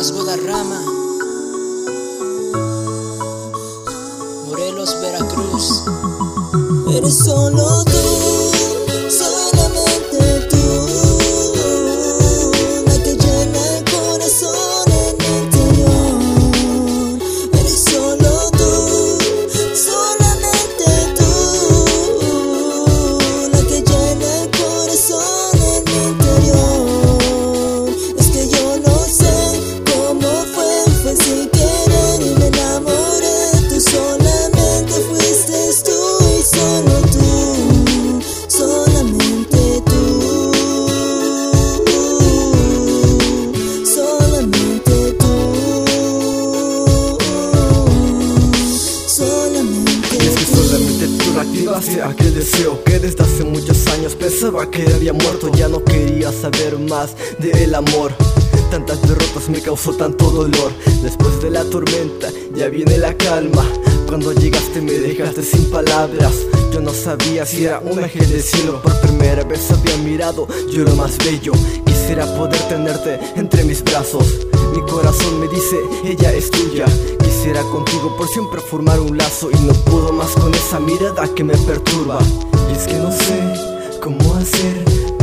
Carlos Guadarrama, Morelos, Veracruz. Eres solo tú, tú reactivaste aquel deseo que desde hace muchos años pensaba que había muerto. Ya no quería saber más del amor. Tantas derrotas me causó tanto dolor. Después de la tormenta ya viene la calma. Cuando llegaste me dejaste sin palabras. Yo no sabía si era un ángel del cielo. Por primera vez había mirado yo lo más bello Quisiera poder tenerte entre mis brazos. Mi corazón me dice, ella es tuya. Quisiera contigo por siempre formar un lazo Y no puedo más con esa mirada que me perturba. Y es que no sé cómo hacer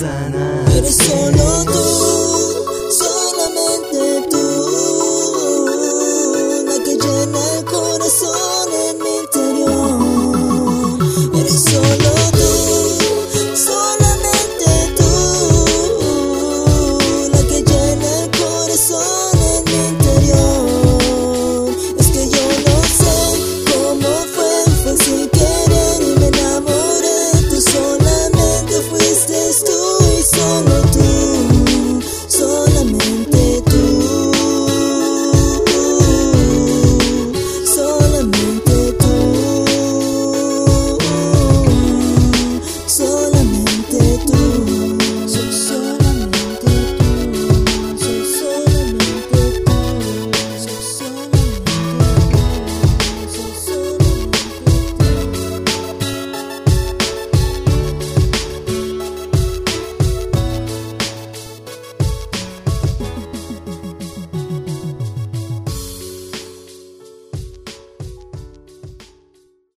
sana Hep no.